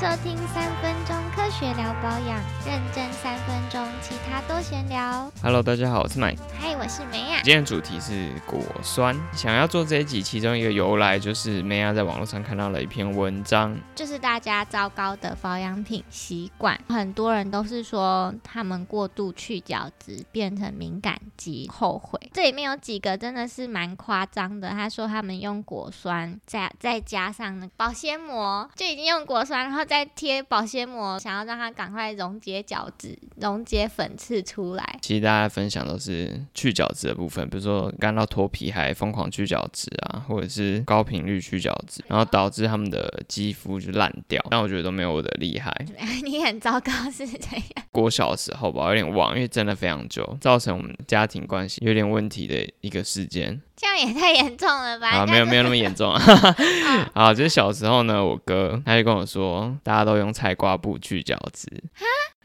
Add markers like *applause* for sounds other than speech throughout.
收听三分钟科学聊保养，认真三分钟，其他都闲聊。Hello，大家好，我是 Mike。嗨，我是梅亚。今天的主题是果酸。想要做这一集，其中一个由来就是梅亚在网络上看到了一篇文章，就是大家糟糕的保养品习惯，很多人都是说他们过度去角质变成敏感肌，后悔。这里面有几个真的是蛮夸张的，他说他们用果酸，再再加上那个保鲜膜，就已经用果酸，然后再贴保鲜膜，想要让它赶快溶解角质、溶解粉刺出来。其实大家分享都是去角质的部分，比如说干到脱皮还疯狂去角质啊，或者是高频率去角质，然后导致他们的肌肤就烂掉。但我觉得都没有我的厉害。*laughs* 你很糟糕是怎样？我小时候吧，有点忘，因为真的非常久，造成我们家庭关系有点问题的一个事件。这样也太严重了吧？啊，没有没有那么严重啊。*laughs* *laughs* 嗯啊，就是小时候呢，我哥他就跟我说，大家都用菜瓜布去饺子，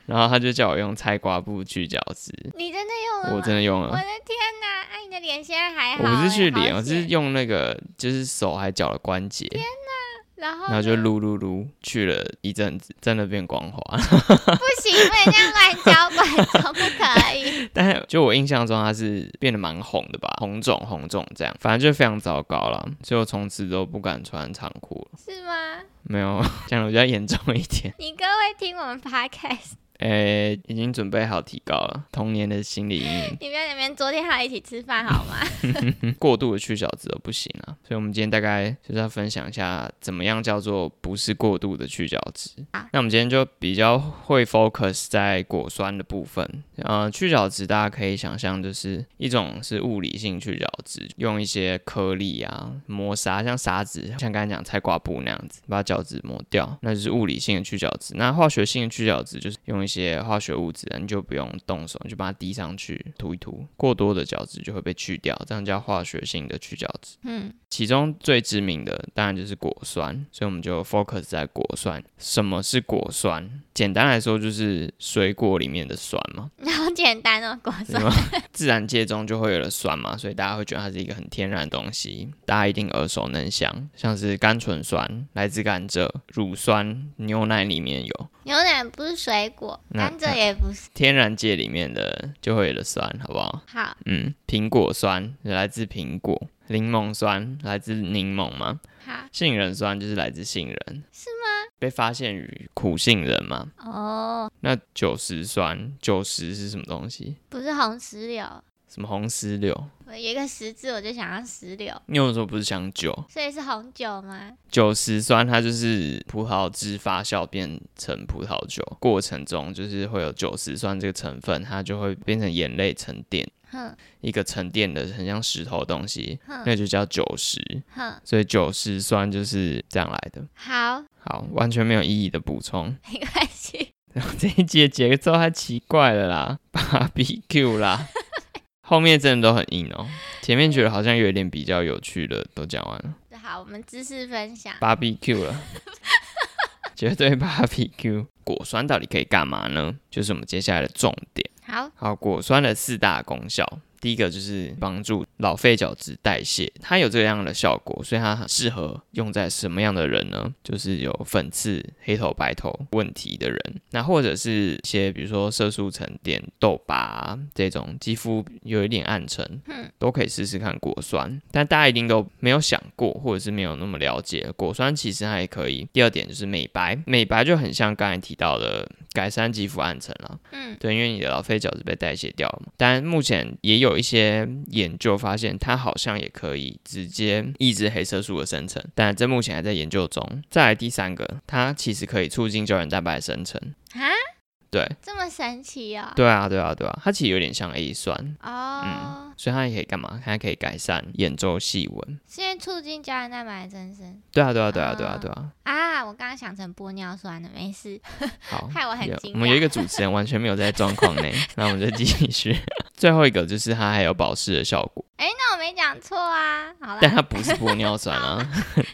然后他就叫我用菜瓜布去饺子，你真的用了？我真的用了。我的天哪！哎、你的脸现在还好、我不是去哎脸，我是用那个就是手还脚的关节，然后然后就呢撸撸撸去了一阵子，真的变光滑。*laughs* 不行，不能这样乱教观众，不可以。*laughs* 但是就我印象中，他是变得蛮红的吧，红肿红肿这样，反正就非常糟糕了，所以我从此都不敢穿长裤了。是吗？没有 *laughs* 讲的比较严重一点。你哥会听我们 podcast，诶、已经准备好提高了童年的心理阴影，*laughs* 你不要在那边昨天还有一起吃饭好吗？*laughs* 过度的去角质都不行啊。所以，我们今天大概就是要分享一下，怎么样叫做不是过度的去角质好。那我们今天就比较会 focus 在果酸的部分。呃，去角质大家可以想象，就是一种是物理性去角质，用一些颗粒啊磨砂，像砂纸，像刚才讲菜瓜布那样子，把角质磨掉，那就是物理性的去角质。那化学性的去角质就是用一些化学物质，你就不用动手，你就把它滴上去涂一涂，过多的角质就会被去掉，这样叫化学性的去角质。嗯，其中最知名的当然就是果酸，所以我们就 focus 在果酸。什么是果酸？简单来说就是水果里面的酸嘛。*laughs* 好简单哦，果酸。自然界中就会有了酸嘛，所以大家会觉得它是一个很天然的东西，大家一定耳熟能详，像是甘醇酸来自甘蔗，乳酸牛奶里面有，牛奶不是水果，那甘蔗也不是。天然界里面的就会有的酸，好不好？好，嗯，苹果酸来自苹果，柠檬酸来自柠檬嘛，好，杏仁酸就是来自杏仁，是吗？被发现于苦杏仁嘛。哦，那酒石酸，酒石是什么东西？不是红石榴，什么红石榴？我有一个十字，我就想要石榴，你有时候不是想酒？所以是红酒吗？酒石酸它就是葡萄汁发酵变成葡萄酒过程中，就是会有酒石酸这个成分，它就会变成盐类沉淀，哼一个沉淀的很像石头的东西，哼那就叫酒石。哼，所以酒石酸就是这样来的。好，好，完全没有意义的补充。*laughs* 没关系。然 *laughs* 后这一集的节奏太奇怪了啦 *laughs* 芭比 Q 啦，后面真的都很硬哦。前面觉得好像有一点比较有趣的都讲完了好，我们知识分享。，BBQ 了，*laughs* 绝对 BBQ。果酸到底可以干嘛呢？就是我们接下来的重点。好，好，果酸的四大功效，第一个就是帮助老废角质代谢，它有这样的效果，所以它很适合用在什么样的人呢？就是有粉刺、黑头、白头问题的人，那或者是一些比如说色素沉淀、痘疤、啊、这种肌肤有一点暗沉，嗯都可以试试看果酸。但大家一定都没有想过，或者是没有那么了解，果酸其实还可以。第二点就是美白，美白就很像刚才提到的改善肌肤暗沉了。嗯，对，因为你的老废角质被代谢掉了嘛。但目前也有一些研究发现，它好像也可以直接抑制黑色素的生成，但这目前还在研究中。再来第三个，它其实可以促进胶原蛋白的生成。啊，对，这么神奇哦。对啊，对啊，对啊，它其实有点像 A 酸，哦，所以它也可以干嘛？它可以改善眼周细纹。是因为促进胶原蛋白的增生对啊，对啊，对啊，对啊，对啊。啊。我刚刚想成玻尿酸了，没事。好，*laughs* 害我很有惊讶我们有一个主持人完全没有在状况内，*laughs* 那我们就继续。*laughs* 最后一个就是它还有保湿的效果。哎，那我没讲错啊。好但，它不是玻尿酸啊，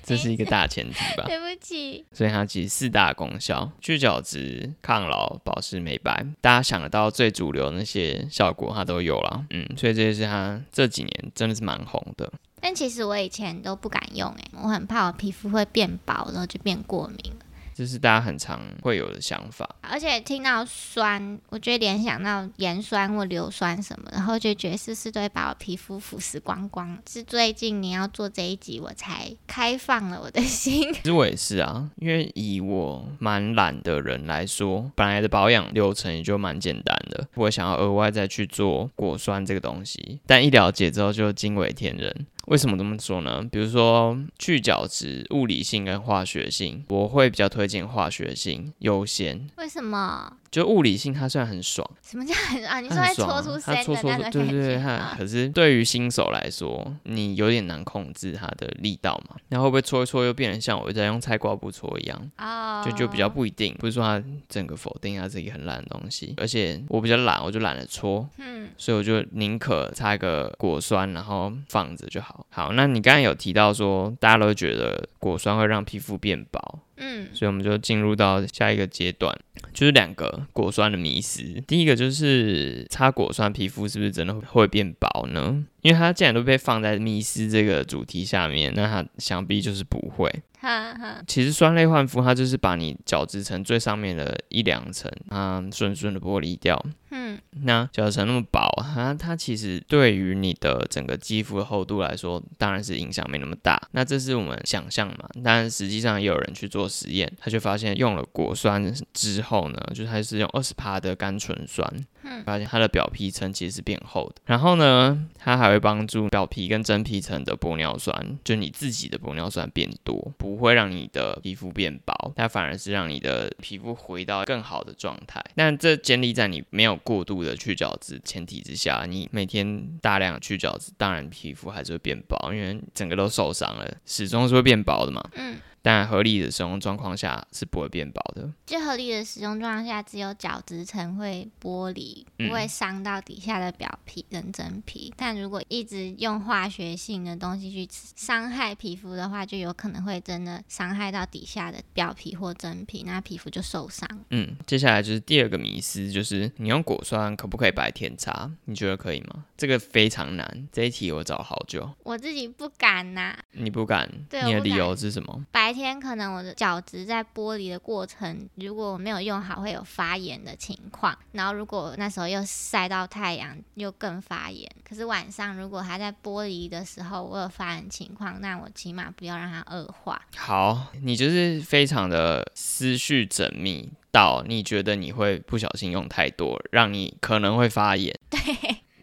这是一个大前提吧。对不起。所以它其实四大功效：去角质、抗老、保湿、美白。大家想得到最主流那些效果，它都有了。嗯，所以这些是它这几年真的是蛮红的。但其实我以前都不敢用，哎，我很怕我皮肤会变薄，然后就变过敏。这是大家很常会有的想法。而且听到酸，我就会联想到盐酸或硫酸什么，然后就觉得是不是都会把我皮肤腐蚀光光？是最近你要做这一集，我才开放了我的心。*laughs* 其实我也是啊，因为以我蛮懒的人来说，本来的保养流程也就蛮简单的，我想要额外再去做果酸这个东西，但一了解之后就惊为天人。为什么这么说呢？比如说去角质、物理性跟化学性，我会比较推荐化学性优先。为什么？就物理性它虽然很爽，什么叫很啊？你说它搓出它搓搓声的那种对对对，它？可是对于新手来说，你有点难控制它的力道嘛。然后会不会搓一搓又变成像我在用菜瓜布搓一样？哦，就就比较不一定，不是说它整个否定它自己很烂的东西，而且我比较懒，我就懒得搓，嗯所以我就宁可擦一个果酸，然后放着就好。好，那你刚才有提到说，大家都觉得果酸会让皮肤变薄，嗯所以我们就进入到下一个阶段，就是两个果酸的迷思。第一个就是擦果酸，皮肤是不是真的会变薄呢？因为它既然都被放在迷思这个主题下面，那它想必就是不会。哈哈，其实酸类焕肤，它就是把你角质层最上面的一两层，它顺顺的剥离掉。嗯那角质层那么薄，它它其实对于你的整个肌肤的厚度来说，当然是影响没那么大。那这是我们想象嘛，但实际上也有人去做实验，他就发现用了果酸之后呢，就是它是用二十帕的甘醇酸，嗯发现它的表皮层其实是变厚的。然后呢，它还会帮助表皮跟真皮层的玻尿酸，就你自己的玻尿酸变多，不会让你的皮肤变薄，它反而是让你的皮肤回到更好的状态。但这建立在你没有过度的去角质前提之下，你每天大量去角质，当然皮肤还是会变薄，因为整个都受伤了，始终是会变薄的嘛。嗯，但合理的使用状况下是不会变薄的。就合理的使用状况下，只有角质层会剥离，嗯不会伤到底下的表皮跟真皮。但如果一直用化学性的东西去伤害皮肤的话，就有可能会真的伤害到底下的表皮或真皮，那皮肤就受伤。嗯，接下来就是第二个迷思，就是你用果酸可不可以白天擦？你觉得可以吗？这个非常难，这一题我找好久，我自己不敢呐、你不敢，对你的理由是什么？白天可能我的角质在剥离的过程，如果我没有用好，会有发炎的情况。然后如果那时候又晒到太阳，又更发炎。可是晚上如果它在剥离的时候，我有发炎情况，那我起码不要让它恶化。好，你就是非常的思绪缜密到你觉得你会不小心用太多，让你可能会发炎。对，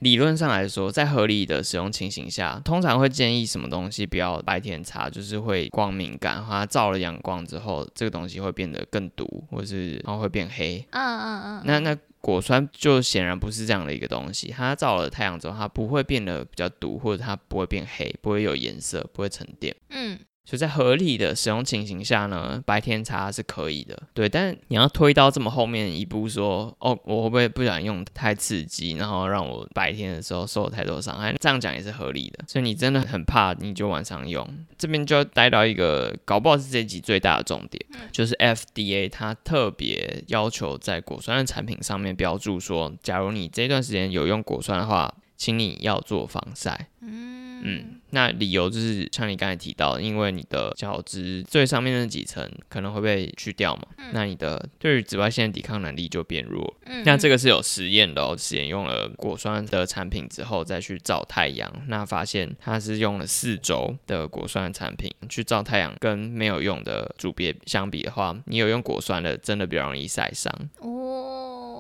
理论上来说，在合理的使用情形下，通常会建议什么东西不要白天擦，就是会光敏感，它照了阳光之后，这个东西会变得更毒，或是然后会变黑。嗯嗯嗯，那那果酸就显然不是这样的一个东西，它照了太阳之后，它不会变得比较毒，或者它不会变黑，不会有颜色，不会沉淀。嗯所以在合理的使用情形下呢，白天擦是可以的，对。但是你要推到这么后面一步说，哦，我会不会不想用太刺激，然后让我白天的时候受太多伤害？这样讲也是合理的。所以你真的很怕，你就晚上用。这边就要带到一个，搞不好是这集最大的重点，就是 FDA 它特别要求在果酸的产品上面标注说，假如你这段时间有用果酸的话，请你要做防晒。嗯嗯，那理由就是像你刚才提到，因为你的角质最上面那几层可能会被去掉嘛，那你的对于紫外线的抵抗能力就变弱。嗯，那这个是有实验的哦，实验用了果酸的产品之后再去照太阳，那发现它是用了四周的果酸的产品去照太阳，跟没有用的组别相比的话，你有用果酸的真的比较容易晒伤。哦，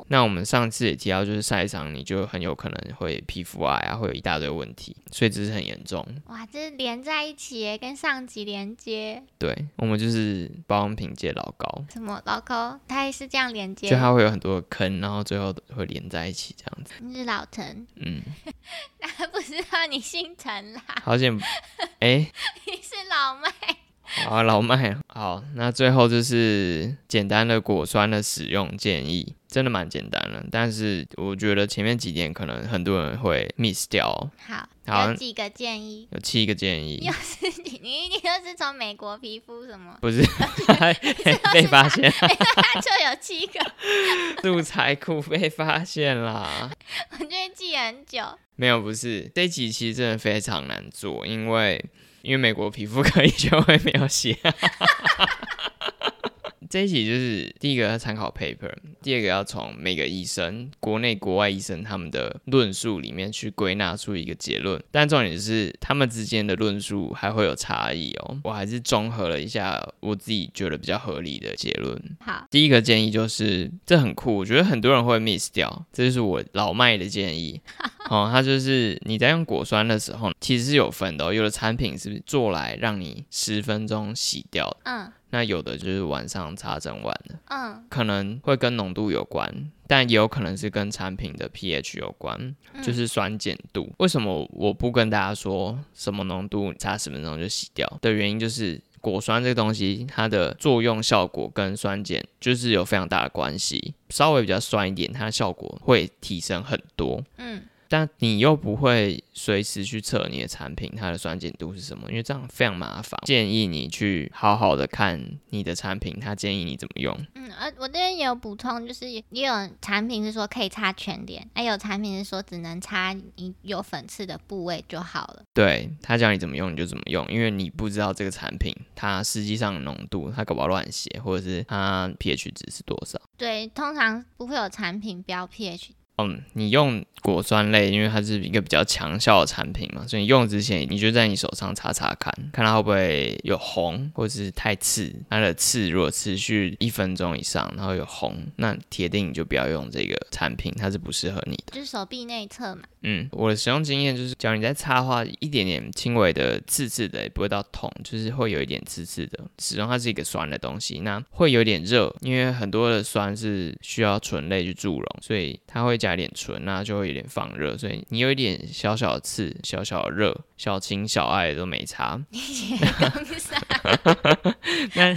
那我们上次也提到，就是晒伤你就很有可能会皮肤癌啊，会有一大堆问题，所以这是很严重。哇，这是连在一起耶，跟上集连接。对我们就是保养品界老高，什么老高？它也是这样连接就。它会有很多坑，然后最后会连在一起这样子。你是老陈，嗯，*laughs* 那不知道你姓陈啦，好险，哎、*laughs* 你是老麦。好老麦，好，那最后就是简单的果酸的使用建议，真的蛮简单的，但是我觉得前面几点可能很多人会 miss 掉哦、好，好有几个建议。有七个建议又，是你，你又是从美国皮肤什么？不是 *laughs* 被发现，它 *laughs* 就有七个，素材库被发现啦。我就会记很久。没有，不是这一集其实真的非常难做，因为因为美国皮肤科医学会没有写。*laughs* 这一集就是第一个要参考 paper，第二个要从每个医生，国内国外医生他们的论述里面去归纳出一个结论，但重点是他们之间的论述还会有差异哦。我还是综合了一下我自己觉得比较合理的结论。好，第一个建议就是这很酷，我觉得很多人会 miss 掉，这就是我老麦的建议。*laughs* 哦，它就是你在用果酸的时候，其实是有分的哦。有的产品是做来让你十分钟洗掉，嗯那有的就是晚上擦整晚的，嗯可能会跟浓度有关，但也有可能是跟产品的 pH 有关，嗯就是酸碱度。为什么我不跟大家说什么浓度擦十分钟就洗掉的原因，就是果酸这个东西它的作用效果跟酸碱就是有非常大的关系，稍微比较酸一点，它的效果会提升很多。嗯，但你又不会随时去测你的产品它的酸碱度是什么，因为这样非常麻烦。建议你去好好的看你的产品，它建议你怎么用。嗯，呃，我这边也有补充，就是也也有产品是说可以擦全脸，还有产品是说只能擦你有粉刺的部位就好了。对他教你怎么用你就怎么用，因为你不知道这个产品它实际上的浓度，它搞不好乱写，或者是它 pH 值是多少。对，通常不会有产品标 pH。嗯，你用果酸类，因为它是一个比较强效的产品嘛，所以你用之前你就在你手上擦擦看，看它会不会有红，或者是太刺。它的刺如果持续一分钟以上，然后有红，那铁定你就不要用这个产品，它是不适合你的。就是手臂内侧嘛，嗯，我的使用经验就是，只要你在擦的话，一点点轻微的刺刺的，也不会到痛，就是会有一点刺刺的。始终它是一个酸的东西，那会有点热，因为很多的酸是需要醇类去助溶，所以它会加一点醇，那就会有点放热，所以你有一点小小的刺、小小的热、小情小爱都没差。*laughs* *laughs* 但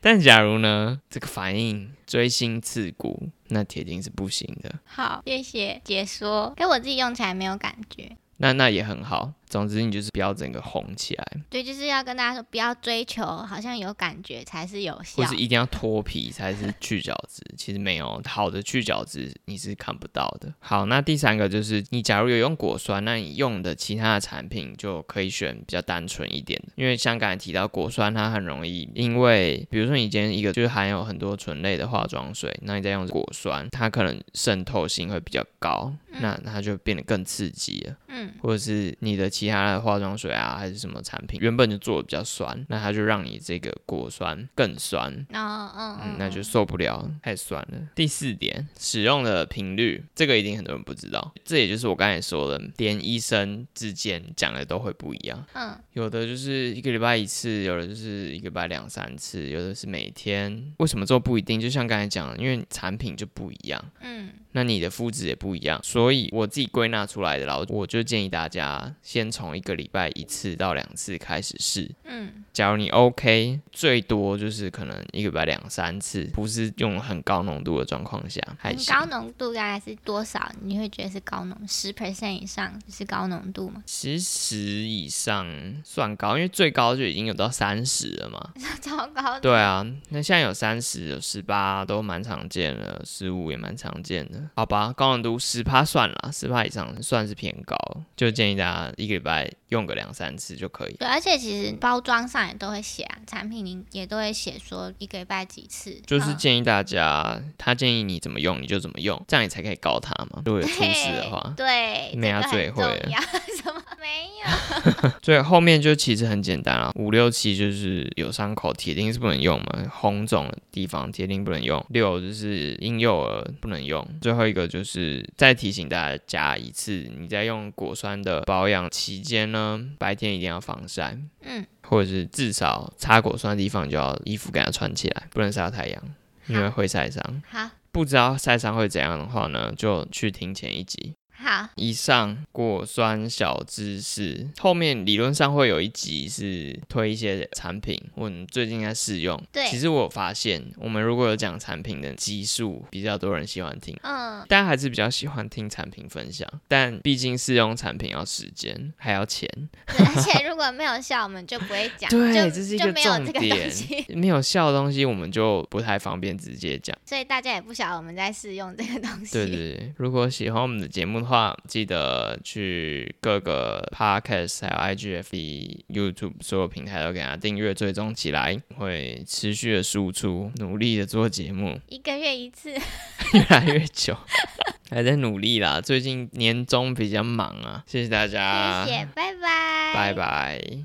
但假如呢，这个反应锥心刺骨，那铁定是不行的。好，谢谢解说。可我自己用起来没有感觉。那那也很好，总之你就是不要整个红起来。对，就是要跟大家说，不要追求好像有感觉才是有效或。是一定要脱皮才是去角质，其实没有好的去角质你是看不到的。好，那第三个就是你假如有用果酸，那你用的其他的产品就可以选比较单纯一点的，因为像刚才提到果酸，它很容易因为比如说你今天一个就是含有很多醇类的化妆水，那你再用果酸，它可能渗透性会比较高，那它就变得更刺激了。嗯，或者是你的其他的化妆水啊，还是什么产品，原本就做的比较酸，那它就让你这个果酸更酸，哦，嗯嗯，那就受不了，太酸了。第四点，使用的频率，这个一定很多人不知道，这也就是我刚才说的，连医生之间讲的都会不一样，嗯有的就是一个礼拜一次，有的就是一个礼拜两三次，有的是每天。为什么做不一定？就像刚才讲的，因为产品就不一样。嗯那你的肤质也不一样，所以我自己归纳出来的啦，我就建议大家先从一个礼拜一次到两次开始试。嗯，假如你 OK，最多就是可能一个礼拜两三次，不是用很高浓度的状况下，还行。高浓度大概是多少？你会觉得是高浓？十 percent 以上是高浓度吗？十十以上算高，因为最高就已经有到三十了嘛。*laughs* 超高。对啊，那现在有三十、有十八都蛮常见的，十五也蛮常见的。好吧，高浓度十趴算了，十趴以上算是偏高，就建议大家一个礼拜用个两三次就可以。对，而且其实包装上也都会写啊，产品里也都会写说一个礼拜几次，就是嗯建议大家，他建议你怎么用你就怎么用，这样你才可以告他嘛。如果有出事的话，对，没啊这个很最会了 *laughs* 什么没有？*laughs* 所以后面就其实很简单啊，五六七就是有伤口铁定是不能用嘛，红肿的地方铁定不能用。六就是婴幼儿不能用。最后一个就是再提醒大家一次，你在用果酸的保养期间呢，白天一定要防晒，嗯，或者是至少擦果酸的地方就要衣服给它穿起来，不能晒到太阳，因为会晒伤。好不知道晒伤会怎样的话呢，就去听前一集。好，以上果酸小知识，后面理论上会有一集是推一些产品，我们最近在试用。对其实我有发现，我们如果有讲产品的基数，比较多人喜欢听。嗯，大家还是比较喜欢听产品分享，但毕竟试用产品要时间，还要钱，对而且如果没有效，我们就不会讲，*laughs* 对，就这是一个就没有这个重点。没有效的东西，我们就不太方便直接讲。所以大家也不晓得我们在试用这个东西。对对对，如果喜欢我们的节目的话，话，记得去各个 podcast 还有 IGFB、YouTube 所有平台都给它订阅追踪起来，会持续的输出，努力的做节目，一个月一次，*laughs* 越来越久，还在努力啦。最近年终比较忙啊，谢谢大家，谢谢，拜拜，拜拜。